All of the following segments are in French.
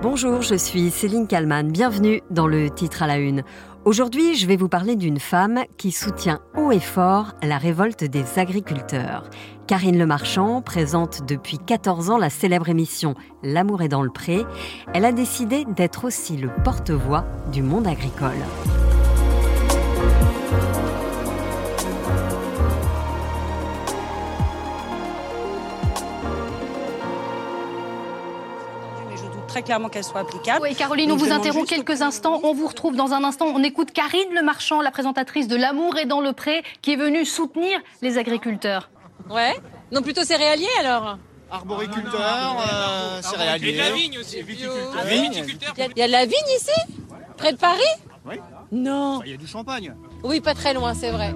Bonjour, je suis Céline Kalman. Bienvenue dans le titre à la une. Aujourd'hui, je vais vous parler d'une femme qui soutient haut et fort la révolte des agriculteurs. Karine Lemarchand présente depuis 14 ans la célèbre émission L'amour est dans le pré. Elle a décidé d'être aussi le porte-voix du monde agricole. Très clairement qu'elle soit applicable. Oui, Caroline, on vous interrompt quelques instants. On vous retrouve dans un instant. On écoute Karine Le Marchand, la présentatrice de L'amour est dans le pré, qui est venue soutenir les agriculteurs. Ouais. Non, plutôt céréalier alors Arboriculteur, euh, céréalier. Et de la vigne aussi. Ah, Viticulteur. Il y, a de la vigne ici Près de Paris Oui. Non. Il y a du champagne. Oui, pas très loin, c'est vrai.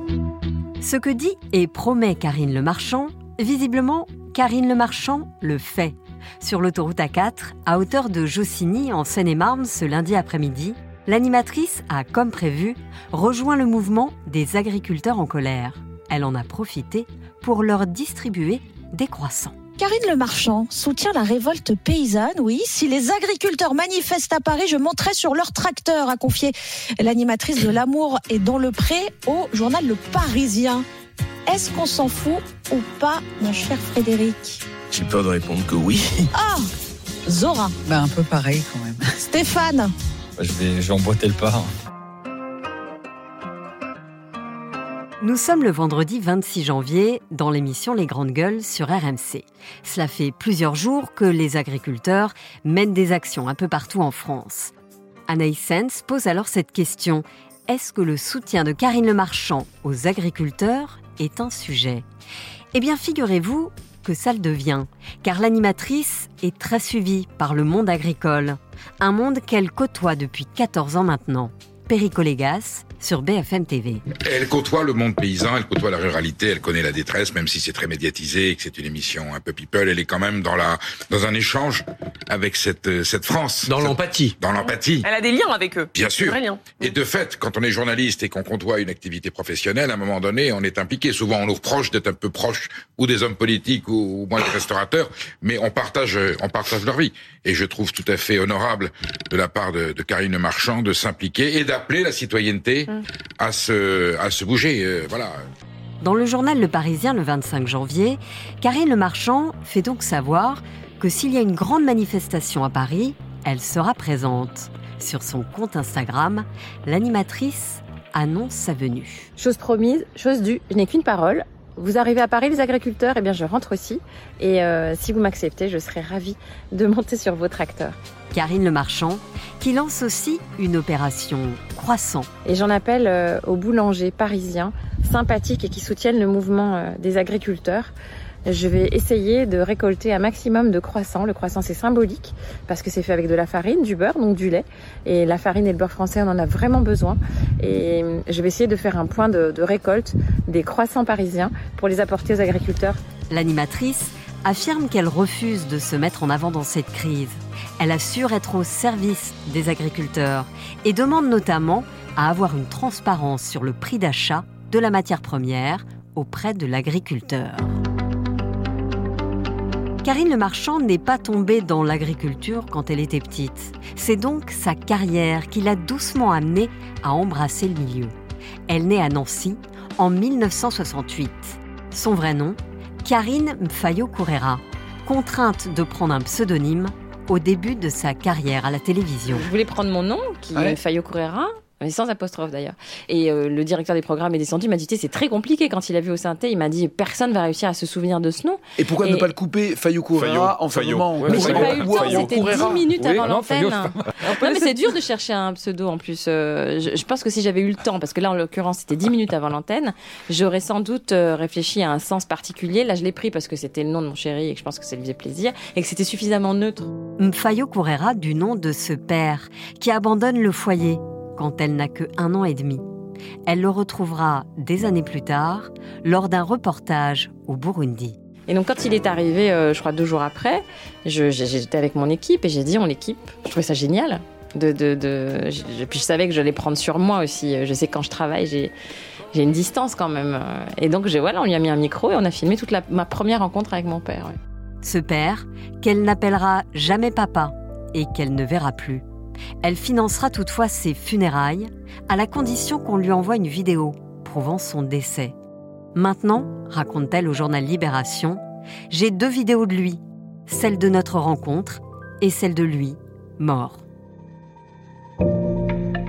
Ce que dit et promet Karine Le Marchand, visiblement, Karine Le Marchand le fait. Sur l'autoroute A4, à hauteur de Jossigny, en Seine-et-Marne, ce lundi après-midi, l'animatrice a, comme prévu, rejoint le mouvement des agriculteurs en colère. Elle en a profité pour leur distribuer des croissants. Karine Le Marchand soutient la révolte paysanne, oui. Si les agriculteurs manifestent à Paris, je monterai sur leur tracteur, a confié l'animatrice de L'amour et dans le pré au journal Le Parisien. Est-ce qu'on s'en fout ou pas, mon cher Frédéric? J'ai peur de répondre que oui. Ah Zora, Bah, un peu pareil quand même. Stéphane, Je vais, je vais emboîter le pas. Nous sommes le vendredi 26 janvier dans l'émission Les Grandes Gueules sur RMC. Cela fait plusieurs jours que les agriculteurs mènent des actions un peu partout en France. Anaïs Sens pose alors cette question. Est-ce que le soutien de Karine Le Marchand aux agriculteurs est un sujet? Eh bien, figurez-vous que ça le devient, car l'animatrice est très suivie par le monde agricole, un monde qu'elle côtoie depuis 14 ans maintenant. Péricolégas sur BFM TV. Elle côtoie le monde paysan, elle côtoie la ruralité, elle connaît la détresse, même si c'est très médiatisé et que c'est une émission un peu people, elle est quand même dans la dans un échange avec cette euh, cette France. Dans l'empathie. Dans l'empathie. Elle a des liens avec eux. Bien sûr. Liens. Et de fait, quand on est journaliste et qu'on côtoie une activité professionnelle, à un moment donné, on est impliqué. Souvent, on nous reproche d'être un peu proche ou des hommes politiques ou, ou moins des restaurateurs, mais on partage, on partage leur vie. Et je trouve tout à fait honorable de la part de, de Karine Marchand de s'impliquer et d'appeler la citoyenneté à se, à se bouger. euh, voilà. Dans le journal Le Parisien le 25 janvier, Karine Le Marchand fait donc savoir que s'il y a une grande manifestation à Paris, elle sera présente. Sur son compte Instagram, l'animatrice annonce sa venue. Chose promise, chose due, je n'ai qu'une parole. Vous arrivez à Paris, les agriculteurs, eh bien je rentre aussi. Et euh, si vous m'acceptez, je serai ravie de monter sur vos tracteurs. Karine Le Marchand, qui lance aussi une opération croissant. Et j'en appelle euh, aux boulangers parisiens sympathiques et qui soutiennent le mouvement euh, des agriculteurs. Je vais essayer de récolter un maximum de croissants. Le croissant, c'est symbolique parce que c'est fait avec de la farine, du beurre, donc du lait. Et la farine et le beurre français, on en a vraiment besoin. Et je vais essayer de faire un point de récolte des croissants parisiens pour les apporter aux agriculteurs. L'animatrice affirme qu'elle refuse de se mettre en avant dans cette crise. Elle assure être au service des agriculteurs et demande notamment à avoir une transparence sur le prix d'achat de la matière première auprès de l'agriculteur. Karine Le Marchand n'est pas tombée dans l'agriculture quand elle était petite. C'est donc sa carrière qui l'a doucement amenée à embrasser le milieu. Elle naît à Nancy en 1968. Son vrai nom, Karine Mfayo Kourera, contrainte de prendre un pseudonyme au début de sa carrière à la télévision. Je voulais prendre mon nom, qui Ouais. est Correra, mais sans apostrophe d'ailleurs. Et euh, le directeur des programmes est descendu, il m'a dit c'est très compliqué quand il a vu au synthé. Il m'a dit personne va réussir à se souvenir de ce nom. Et pourquoi Et- ne pas le couper Fayou Correa en Fayot. moment Mais j'ai pas eu le temps, c'était 10 Correra. minutes Oui, avant l'antenne. Non, mais c'est dur de chercher un pseudo en plus. Euh, je, je pense que si j'avais eu le temps, parce que là en l'occurrence c'était 10 minutes avant l'antenne, j'aurais sans doute euh, réfléchi à un sens particulier. Là je l'ai pris parce que c'était le nom de mon chéri et que je pense que ça lui faisait plaisir et que c'était suffisamment neutre. Mfayo Kourera du nom de ce père qui abandonne le foyer quand elle n'a que un an et demi. Elle le retrouvera des années plus tard lors d'un reportage au Burundi. Et donc quand il est arrivé, euh, je crois deux jours après, j'étais avec mon équipe et j'ai dit on l'équipe. Je trouvais ça génial. De, de, de, je- puis je savais que je l'allais prendre sur moi aussi. Je sais que quand je travaille, j'ai j'ai une distance quand même. Et donc voilà, on lui a mis un micro et on a filmé toute la, ma première rencontre avec mon père. ouais. Ce père, qu'elle n'appellera jamais papa et qu'elle ne verra plus. Elle financera toutefois ses funérailles à la condition qu'on lui envoie une vidéo prouvant son décès. Maintenant, raconte-t-elle au journal Libération, j'ai deux vidéos de lui, celle de notre rencontre et celle de lui, mort.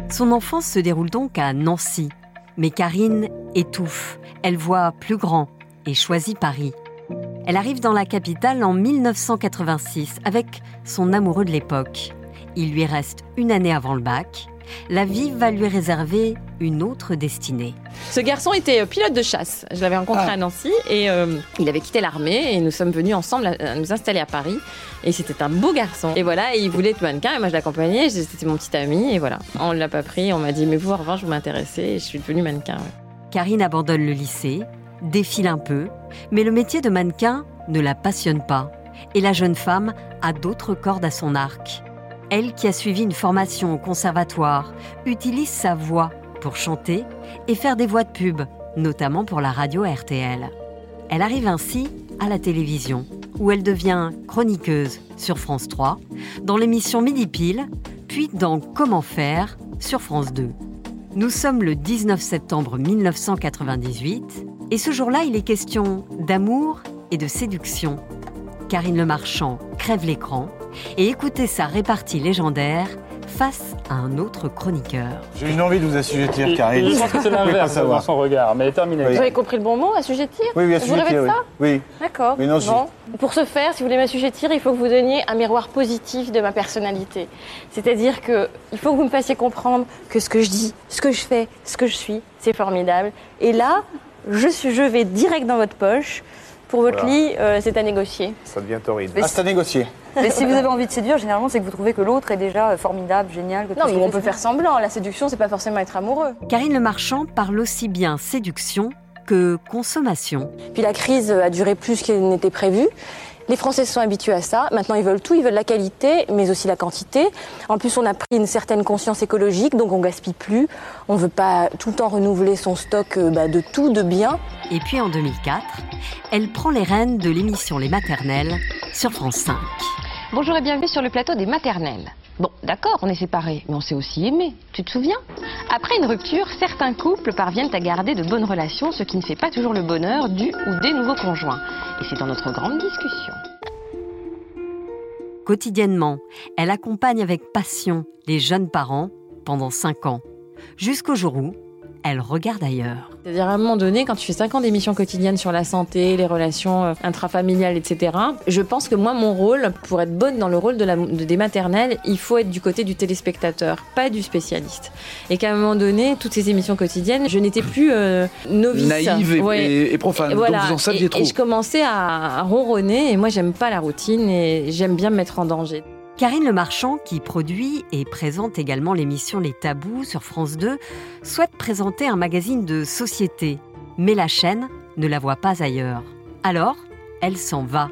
Son enfance se déroule donc à Nancy, mais Karine étouffe, elle voit plus grand et choisit Paris. Elle arrive dans la capitale en 1986 avec son amoureux de l'époque. Il lui reste une année avant le bac. La vie va lui réserver une autre destinée. Ce garçon était euh, pilote de chasse. Je l'avais rencontré Ah. à Nancy et euh, il avait quitté l'armée et nous sommes venus ensemble à- à nous installer à Paris. Et c'était un beau garçon. Et voilà, et il voulait être mannequin et moi je l'accompagnais. C'était mon petit ami et voilà. On ne l'a pas pris. On m'a dit mais vous en revanche vous m'intéressez et je suis devenue mannequin. ouais. Karine abandonne le lycée, défile un peu, mais le métier de mannequin ne la passionne pas. Et la jeune femme a d'autres cordes à son arc. Elle, qui a suivi une formation au conservatoire, utilise sa voix pour chanter et faire des voix de pub, notamment pour la radio RTL. Elle arrive ainsi à la télévision, où elle devient chroniqueuse sur France 3, dans l'émission Midi Pile, puis dans Comment faire sur France 2. Nous sommes le 19 septembre 1998 et ce jour-là, il est question d'amour et de séduction. Karine Le Marchand crève l'écran et écoutez sa répartie légendaire face à un autre chroniqueur. J'ai une envie de vous assujettir, Karine. Je pense que c'est Vous l'inverse dans savoir. son regard, mais terminé. Vous avez compris le bon mot, assujettir Oui, oui, Vous assujettir, rêvez de oui. ça Oui. D'accord. Mais non, je-. Pour ce faire, si vous voulez m'assujettir, il faut que vous donniez un miroir positif de ma personnalité. C'est-à-dire que il faut que vous me fassiez comprendre que ce que je dis, ce que je fais, ce que je suis, c'est formidable. Et là, je, suis, je vais direct dans votre poche. Pour votre Voilà. lit, euh, c'est à négocier. Ça devient torride. Mais Ah, c'est à négocier. Mais si vous avez envie de séduire, généralement, c'est que vous trouvez que l'autre est déjà euh, formidable, génial. Que tout Non, mais on peut faire semblant. La séduction, c'est pas forcément être amoureux. Karine Le Marchand parle aussi bien séduction que consommation. Puis la crise a duré plus qu'il n'était prévu. Les Français se sont habitués à ça. Maintenant, ils veulent tout. Ils veulent la qualité, mais aussi la quantité. En plus, on a pris une certaine conscience écologique, donc on gaspille plus. On veut pas tout le temps renouveler son stock euh, bah, de tout, de bien. Et puis en 2004, elle prend les rênes de l'émission Les Maternelles sur France 5. Bonjour et bienvenue sur le plateau des maternelles. Bon, d'accord, on est séparés, mais on s'est aussi aimés. Tu te souviens? Après une rupture, certains couples parviennent à garder de bonnes relations, ce qui ne fait pas toujours le bonheur du ou des nouveaux conjoints. Et c'est dans notre grande discussion. Quotidiennement, elle accompagne avec passion les jeunes parents pendant 5 ans, jusqu'au jour où elle regarde ailleurs. C'est-à-dire à un moment donné, quand tu fais 5 ans d'émissions quotidiennes sur la santé, les relations euh, intrafamiliales, etc., je pense que moi, mon rôle, pour être bonne dans le rôle de la, de- des maternelles, il faut être du côté du téléspectateur, pas du spécialiste. Et qu'à un moment donné, toutes ces émissions quotidiennes, je n'étais plus euh, novice. Naïve et, Ouais. et- et profane. Et voilà. Donc vous en saviez et, trop. et je commençais à, à ronronner, et moi, j'aime pas la routine, et j'aime bien me mettre en danger. Karine Le Marchand, qui produit et présente également l'émission Les Tabous sur France 2, souhaite présenter un magazine de société. Mais la chaîne ne la voit pas ailleurs. Alors, elle s'en va.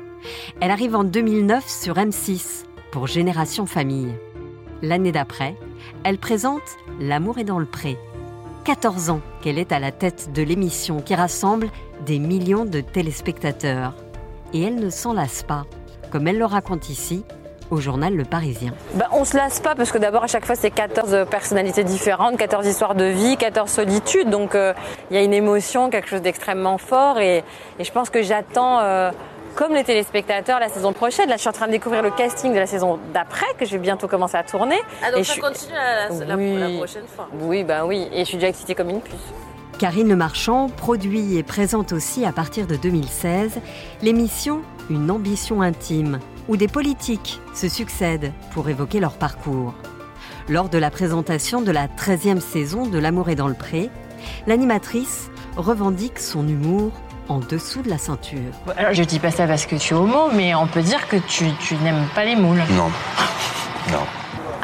Elle arrive en 2009 sur M6 pour Génération Famille. L'année d'après, elle présente L'amour est dans le pré. 14 ans qu'elle est à la tête de l'émission qui rassemble des millions de téléspectateurs. Et elle ne s'en lasse pas, comme elle le raconte ici au journal Le Parisien. Bah, on se lasse pas parce que d'abord à chaque fois c'est 14 personnalités différentes, 14 histoires de vie, 14 solitudes. Donc euh, il y a une émotion, quelque chose d'extrêmement fort et, et je pense que j'attends, euh, comme les téléspectateurs, la saison prochaine. Là je suis en train de découvrir le casting de la saison d'après que je vais bientôt commencer à tourner. Ah, donc Et ça je continue la, la- Oui. la prochaine fois. Oui, bah oui, et je suis déjà excitée comme une puce. Karine Le Marchand produit et présente aussi à partir de 2016 l'émission Une ambition intime, où des politiques se succèdent pour évoquer leur parcours. Lors de la présentation de la 13e saison de L'amour est dans le pré, l'animatrice revendique son humour en dessous de la ceinture. Alors je dis pas ça parce que tu es homo, mais on peut dire que tu, tu n'aimes pas les moules. Non. Non.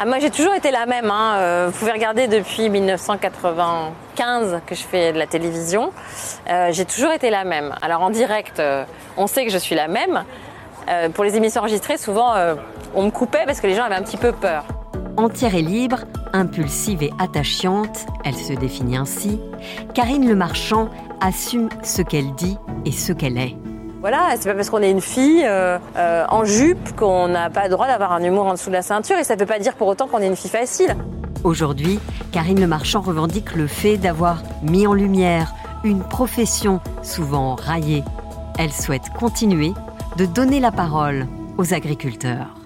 Ah, moi, j'ai toujours été la même. hein. Euh, vous pouvez regarder depuis 1995 que je fais de la télévision. Euh, j'ai toujours été la même. Alors en direct, euh, on sait que je suis la même. Euh, pour les émissions enregistrées, souvent, euh, on me coupait parce que les gens avaient un petit peu peur. Entière et libre, impulsive et attachante, elle se définit ainsi, Karine Le Marchand assume ce qu'elle dit et ce qu'elle est. Voilà, c'est pas parce qu'on est une fille euh, euh, en jupe qu'on n'a pas le droit d'avoir un humour en dessous de la ceinture et ça veut pas dire pour autant qu'on est une fille facile. Aujourd'hui, Karine Le Marchand revendique le fait d'avoir mis en lumière une profession souvent raillée. Elle souhaite continuer de donner la parole aux agriculteurs.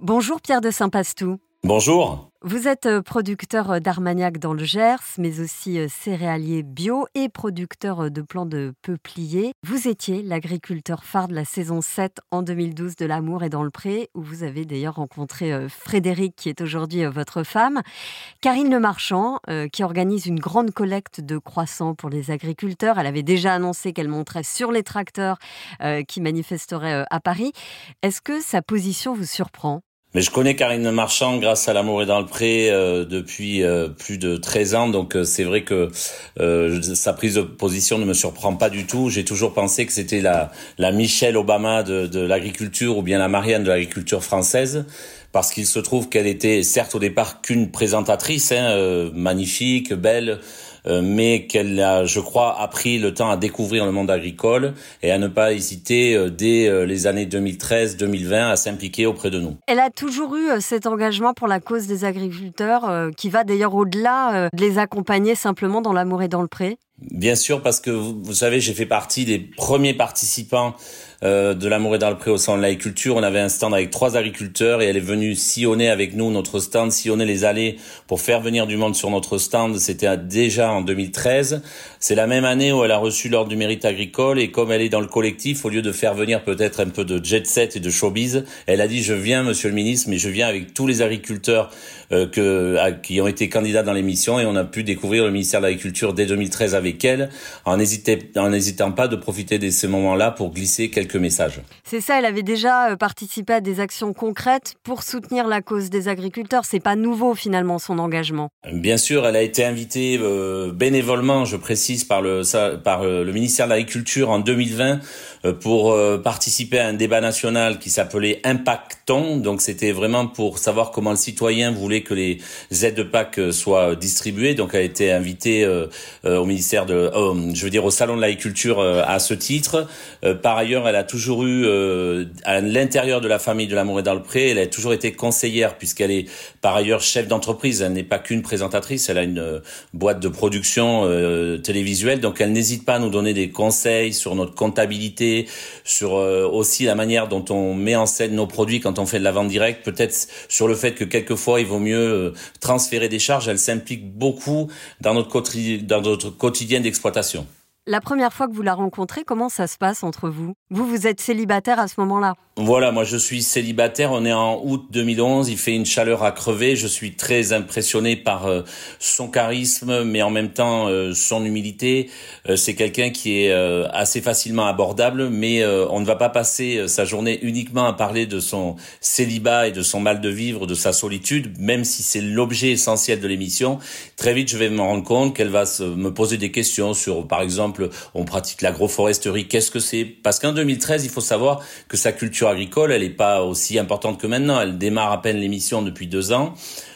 Bonjour Pierre de Saint-Pastou. Bonjour. Vous êtes euh, producteur euh, d'Armagnac dans le Gers, mais aussi euh, céréalier bio et producteur de plants de peupliers. Vous étiez l'agriculteur phare de la saison 7 en 2012 de L'amour et dans le pré, où vous avez d'ailleurs rencontré Frédéric, qui est aujourd'hui votre femme. Karine Le Marchand, qui organise une grande collecte de croissants pour les agriculteurs. Elle avait déjà annoncé qu'elle monterait sur les tracteurs qui manifesteraient à Paris. Est-ce que sa position vous surprend? Mais je connais Karine Marchand grâce à L'amour est dans le pré euh, depuis euh, plus de 13 ans, donc euh, c'est vrai que sa prise de position ne me surprend pas du tout. J'ai toujours pensé que c'était la, la Michelle Obama de, l'agriculture ou bien la Marianne de l'agriculture française parce qu'il se trouve qu'elle était certes au départ qu'une présentatrice, hein, magnifique, belle, mais qu'elle a, je crois, appris le temps à découvrir le monde agricole et à ne pas hésiter euh, dès euh, les années 2013-2020 à s'impliquer auprès de nous. Elle a toujours eu cet engagement pour la cause des agriculteurs qui va d'ailleurs au-delà de les accompagner simplement dans l'amour et dans le pré. Bien sûr, parce que vous, vous savez, j'ai fait partie des premiers participants euh, de l'amour et dans le au salon de l'agriculture. On avait un stand avec trois agriculteurs et elle est venue sillonner avec nous notre stand, sillonner les allées pour faire venir du monde sur notre stand. C'était déjà en 2013. C'est la même année où elle a reçu l'ordre du mérite agricole et comme elle est dans le collectif, au lieu de faire venir peut-être un peu de jet set et de showbiz, elle a dit je viens, monsieur le ministre, mais je viens avec tous les agriculteurs euh, que, qui ont été candidats dans l'émission et on a pu découvrir le ministère de l'Agriculture dès 2013 avec elle en n'hésitant pas de profiter de ces moments-là pour glisser quelques messages. C'est ça, elle avait déjà euh, participé à des actions concrètes pour soutenir la cause des agriculteurs. C'est pas nouveau finalement son engagement. Bien sûr, elle a été invitée euh, bénévolement, je précise, par le, par euh, le ministère de l'Agriculture en 2020 pour participer à un débat national qui s'appelait Impacton. Donc c'était vraiment pour savoir comment le citoyen voulait que les aides de PAC soient distribuées. Donc elle a été invitée au ministère de, je veux dire au salon de l'agriculture à ce titre. par ailleurs, elle a toujours eu euh, à l'intérieur de la famille de l'amour et dans le pré, elle a toujours été conseillère puisqu'elle est par ailleurs chef d'entreprise. Elle n'est pas qu'une présentatrice, elle a une euh, boîte de production euh, télévisuelle, donc elle n'hésite pas à nous donner des conseils sur notre comptabilité, sur aussi la manière dont on met en scène nos produits quand on fait de la vente directe, peut-être sur le fait que quelquefois il vaut mieux transférer des charges. Elle s'implique beaucoup dans notre quotidien d'exploitation. La première fois que vous la rencontrez, comment ça se passe entre vous? Vous, vous êtes célibataire à ce moment-là? Voilà, moi je suis célibataire, on est en août 2011, il fait une chaleur à crever, je suis très impressionné par euh, son charisme, mais en même temps euh, son humilité. Euh, c'est quelqu'un qui est assez facilement abordable, mais on ne va pas passer sa journée uniquement à parler de son célibat et de son mal de vivre, de sa solitude, même si c'est l'objet essentiel de l'émission. Très vite, je vais me rendre compte qu'elle va me poser des questions sur, par exemple, on pratique l'agroforesterie. Qu'est-ce que c'est? Parce qu'en 2013, il faut savoir que sa culture agricole, elle n'est pas aussi importante que maintenant. Elle démarre à peine l'émission depuis deux ans.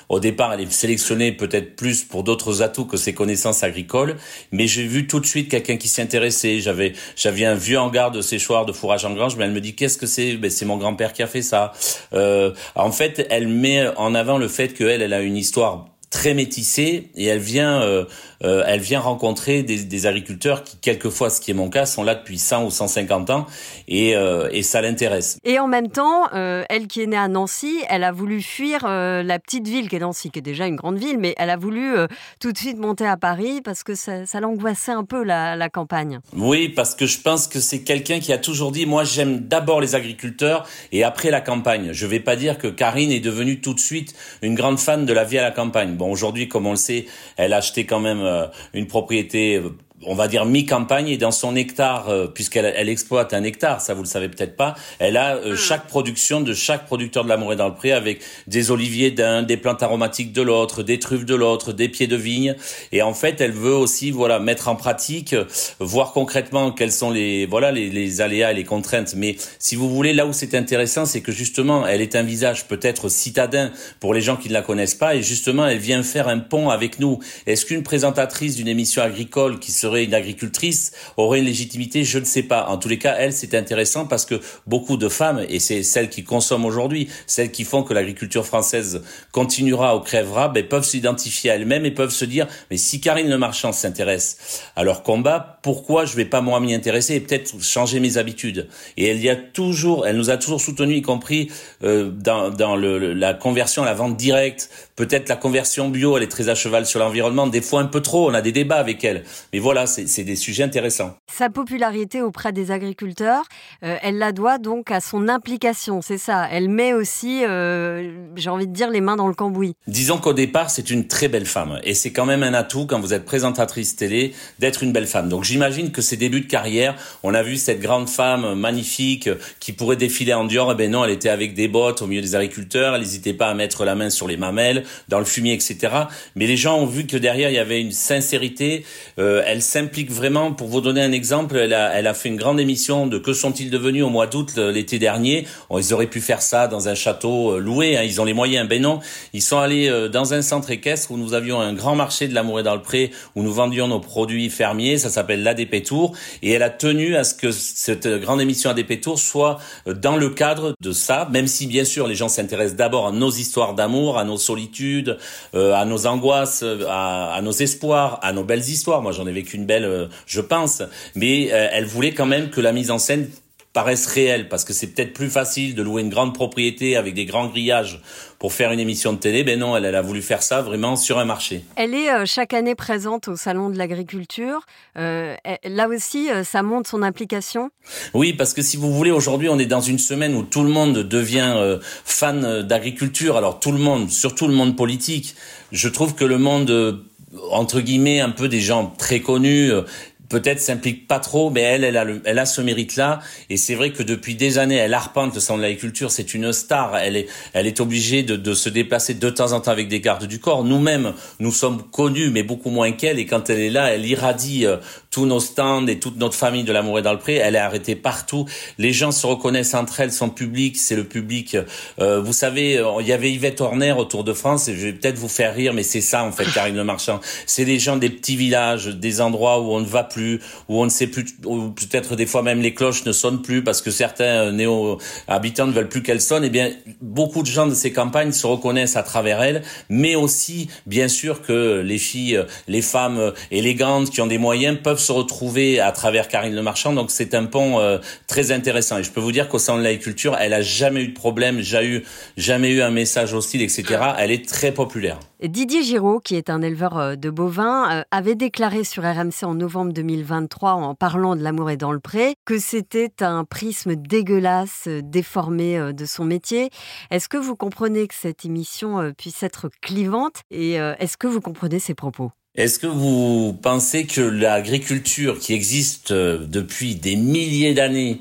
Au départ, elle est sélectionnée peut-être plus pour d'autres atouts que ses connaissances agricoles, mais j'ai vu tout de suite quelqu'un qui s'y intéressait. J'avais, j'avais un vieux hangar de séchoir de fourrage en grange, mais elle me dit qu'est-ce que c'est? Ben c'est mon grand-père qui a fait ça. Euh, en fait, elle met en avant le fait qu'elle, elle a une histoire très métissée et elle vient, euh, euh, elle vient rencontrer des, des, agriculteurs qui, quelquefois, ce qui est mon cas, sont là depuis 100 ou 150 ans et, euh, et ça l'intéresse. Et en même temps, elle qui est née à Nancy, elle a voulu fuir la petite ville qui est Nancy, qui est déjà une grande ville, mais elle a voulu tout de suite monter à Paris parce que ça, ça l'angoissait un peu la, la campagne. Oui, parce que je pense que c'est quelqu'un qui a toujours dit, moi j'aime d'abord les agriculteurs et après la campagne. Je vais pas dire que Karine est devenue tout de suite une grande fan de la vie à la campagne. Bon, aujourd'hui, comme on le sait, elle a acheté quand même euh, une propriété euh, on va dire mi-campagne et dans son hectare, euh, puisqu'elle elle exploite un hectare, ça vous le savez peut-être pas, elle a euh, hmm. chaque production de chaque producteur de la Morée dans le Pré avec des oliviers d'un, des plantes aromatiques de l'autre, des truffes de l'autre, des pieds de vigne. Et en fait, elle veut aussi voilà mettre en pratique, voir concrètement quels sont les voilà les, les aléas et les contraintes. Mais si vous voulez, là où c'est intéressant, c'est que justement, elle est un visage peut-être citadin pour les gens qui ne la connaissent pas, et justement, elle vient faire un pont avec nous. Est-ce qu'une présentatrice d'une émission agricole qui serait serait une agricultrice, aurait une légitimité, je ne sais pas. En tous les cas, elle, c'est intéressant parce que beaucoup de femmes, et c'est celles qui consomment aujourd'hui, celles qui font que l'agriculture française continuera ou crèvera, ben, peuvent s'identifier à elles-mêmes et peuvent se dire, mais si Karine Le Marchand s'intéresse à leur combat, pourquoi je vais pas moi m'y intéresser et peut-être changer mes habitudes? Et elle y a toujours, elle nous a toujours soutenu, y compris euh, dans, dans le, la conversion la vente directe, peut-être la conversion bio, elle est très à cheval sur l'environnement, des fois un peu trop, on a des débats avec elle. Mais voilà, c'est des sujets intéressants. Sa popularité auprès des agriculteurs, euh, elle la doit donc à son implication, c'est ça. Elle met aussi, euh, j'ai envie de dire, les mains dans le cambouis. Disons qu'au départ, c'est une très belle femme. Et c'est quand même un atout quand vous êtes présentatrice télé d'être une belle femme. Donc j'imagine que ses débuts de carrière, on a vu cette grande femme magnifique qui pourrait défiler en Dior. Eh ben non, elle était avec des bottes au milieu des agriculteurs. Elle n'hésitait pas à mettre la main sur les mamelles, dans le fumier, etc. Mais les gens ont vu que derrière, il y avait une sincérité. Euh, elle s'implique vraiment. Pour vous donner un exemple, elle a, elle a fait une grande émission de Que sont-ils devenus au mois d'août l'été dernier. ils auraient pu faire ça dans un château euh, loué. Hein, ils ont les moyens. Ben non, ils sont allés euh, dans un centre équestre où nous avions un grand marché de l'amour et dans le pré où nous vendions nos produits fermiers. Ça s'appelle l'ADP Tour. Et elle a tenu à ce que cette grande émission ADP Tour soit euh, dans le cadre de ça, même si bien sûr les gens s'intéressent d'abord à nos histoires d'amour, à nos solitudes, à nos angoisses, à, à, nos espoirs, à nos belles histoires. Moi j'en ai vécu une belle, je pense. Mais elle voulait quand même que la mise en scène paraissent réelles parce que c'est peut-être plus facile de louer une grande propriété avec des grands grillages pour faire une émission de télé. Ben non, elle, elle a voulu faire ça vraiment sur un marché. Elle est euh, chaque année présente au Salon de l'Agriculture. Euh, là aussi, euh, ça montre son implication? Oui, parce que si vous voulez, aujourd'hui, on est dans une semaine où tout le monde devient fan d'agriculture. Alors tout le monde, surtout le monde politique. Je trouve que le monde entre guillemets un peu des gens très connus peut-être s'implique pas trop, mais elle, elle a, elle a ce mérite-là. Et c'est vrai que depuis des années, elle arpente le centre de l'agriculture. C'est une star. Elle est, elle est obligée de, de, se déplacer de temps en temps avec des gardes du corps. Nous-mêmes, nous sommes connus, mais beaucoup moins qu'elle. Et quand elle est là, elle irradie euh, tous nos stands et toute notre famille de l'amour et dans le pré. Elle est arrêtée partout. Les gens se reconnaissent entre elles. Son public, c'est le public. Euh, vous savez, euh, il y avait Yvette Horner autour de France. Et je vais peut-être vous faire rire, mais c'est ça en fait, Karine Le Marchand. C'est les gens des petits villages, des endroits où on ne va plus où on ne sait plus, ou peut-être des fois même les cloches ne sonnent plus parce que certains euh, néo-habitants ne veulent plus qu'elles sonnent, eh bien, beaucoup de gens de ces campagnes se reconnaissent à travers elles, mais aussi, bien sûr, que les filles, euh, les femmes élégantes qui ont des moyens peuvent se retrouver à travers Karine Le Marchand. Donc, c'est un pont très intéressant. Et je peux vous dire qu'au sein de l'agriculture, elle a jamais eu de problème, jamais eu, jamais eu un message hostile, etc. Elle est très populaire. Didier Giraud, qui est un éleveur de bovins, avait déclaré sur RMC en novembre 2020 2023 en parlant de l'amour et dans le pré, que c'était un prisme dégueulasse, euh, déformé euh, de son métier. Est-ce que vous comprenez que cette émission euh, puisse être clivante? Et est-ce que vous comprenez ses propos? Est-ce que vous pensez que l'agriculture qui existe depuis des milliers d'années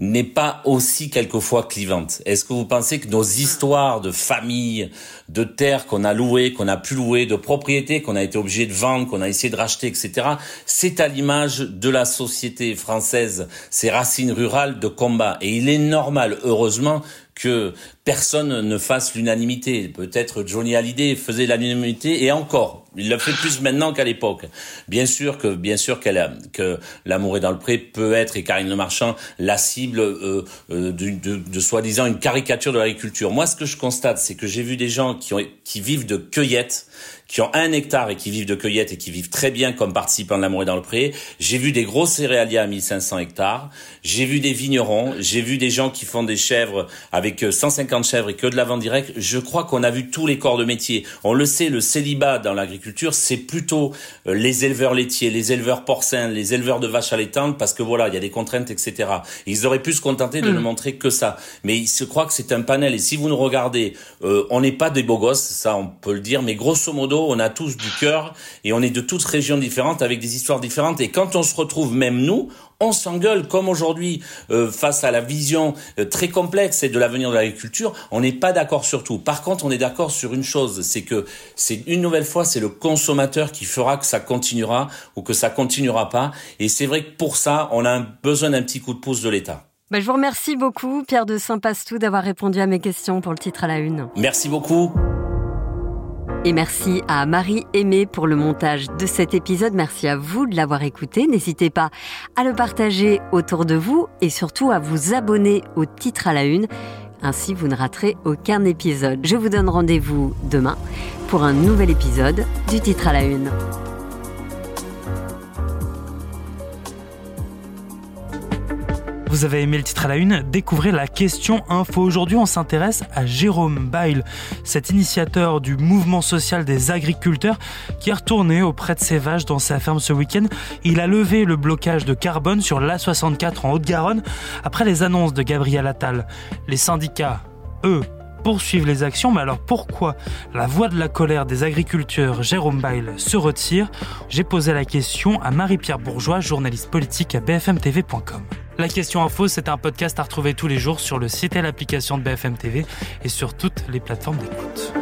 n'est pas aussi quelquefois clivante? Est-ce que vous pensez que nos histoires de famille, de terres qu'on a louées, qu'on a pu louer, de propriétés qu'on a été obligé de vendre, qu'on a essayé de racheter, etc., c'est à l'image de la société française, ces racines rurales de combat? Et il est normal, heureusement, que personne ne fasse l'unanimité. Peut-être Johnny Hallyday faisait l'unanimité et encore, il le fait plus maintenant qu'à l'époque. Bien sûr que bien sûr qu'elle que l'amour est dans le pré peut être et Karine Le Marchand la cible euh, euh, de, de, de soi-disant une caricature de l'agriculture. Moi, ce que je constate, c'est que j'ai vu des gens qui ont qui vivent de cueillettes qui ont un hectare et qui vivent de cueillette et qui vivent très bien comme participants de l'amour et dans le pré. J'ai vu des gros céréaliers à 1500 hectares. J'ai vu des vignerons. J'ai vu des gens qui font des chèvres avec 150 euh, chèvres et que de la vente directe. Je crois qu'on a vu tous les corps de métier. On le sait, le célibat dans l'agriculture, c'est plutôt euh, les éleveurs laitiers, les éleveurs porcins, les éleveurs de vaches allaitantes parce que voilà, il y a des contraintes, etc. Ils auraient pu se contenter de ne mm. montrer que ça. Mais il se croit que c'est un panel. Et si vous nous regardez, euh, on n'est pas des beaux gosses, ça on peut le dire, mais grosso modo, on a tous du cœur et on est de toutes régions différentes avec des histoires différentes. Et quand on se retrouve, même nous, on s'engueule comme aujourd'hui euh, face à la vision euh, très complexe et de l'avenir de l'agriculture. On n'est pas d'accord sur tout. Par contre, on est d'accord sur une chose, c'est que c'est une nouvelle fois, c'est le consommateur qui fera que ça continuera ou que ça continuera pas. Et c'est vrai que pour ça, on a besoin d'un petit coup de pouce de l'État. Bah, je vous remercie beaucoup, Pierre de Saint-Pastou, d'avoir répondu à mes questions pour le titre à la une. Merci beaucoup. Et merci à Marie Aimée pour le montage de cet épisode. Merci à vous de l'avoir écouté. N'hésitez pas à le partager autour de vous et surtout à vous abonner au titre à la une. Ainsi, vous ne raterez aucun épisode. Je vous donne rendez-vous demain pour un nouvel épisode du titre à la une. Vous avez aimé le titre à la une Découvrez la question info. Aujourd'hui, on s'intéresse à Jérôme Bail, cet initiateur du mouvement social des agriculteurs qui est retourné auprès de ses vaches dans sa ferme ce week-end. Il a levé le blocage de carbone sur l'A64 en Haute-Garonne après les annonces de Gabriel Attal. Les syndicats, eux, poursuivent les actions, mais alors pourquoi la voix de la colère des agriculteurs Jérôme Bail se retire? J'ai posé la question à Marie-Pierre Bourgeois, journaliste politique à bfmtv.com. La question info, c'est un podcast à retrouver tous les jours sur le site et l'application de BFM TV et sur toutes les plateformes d'écoute.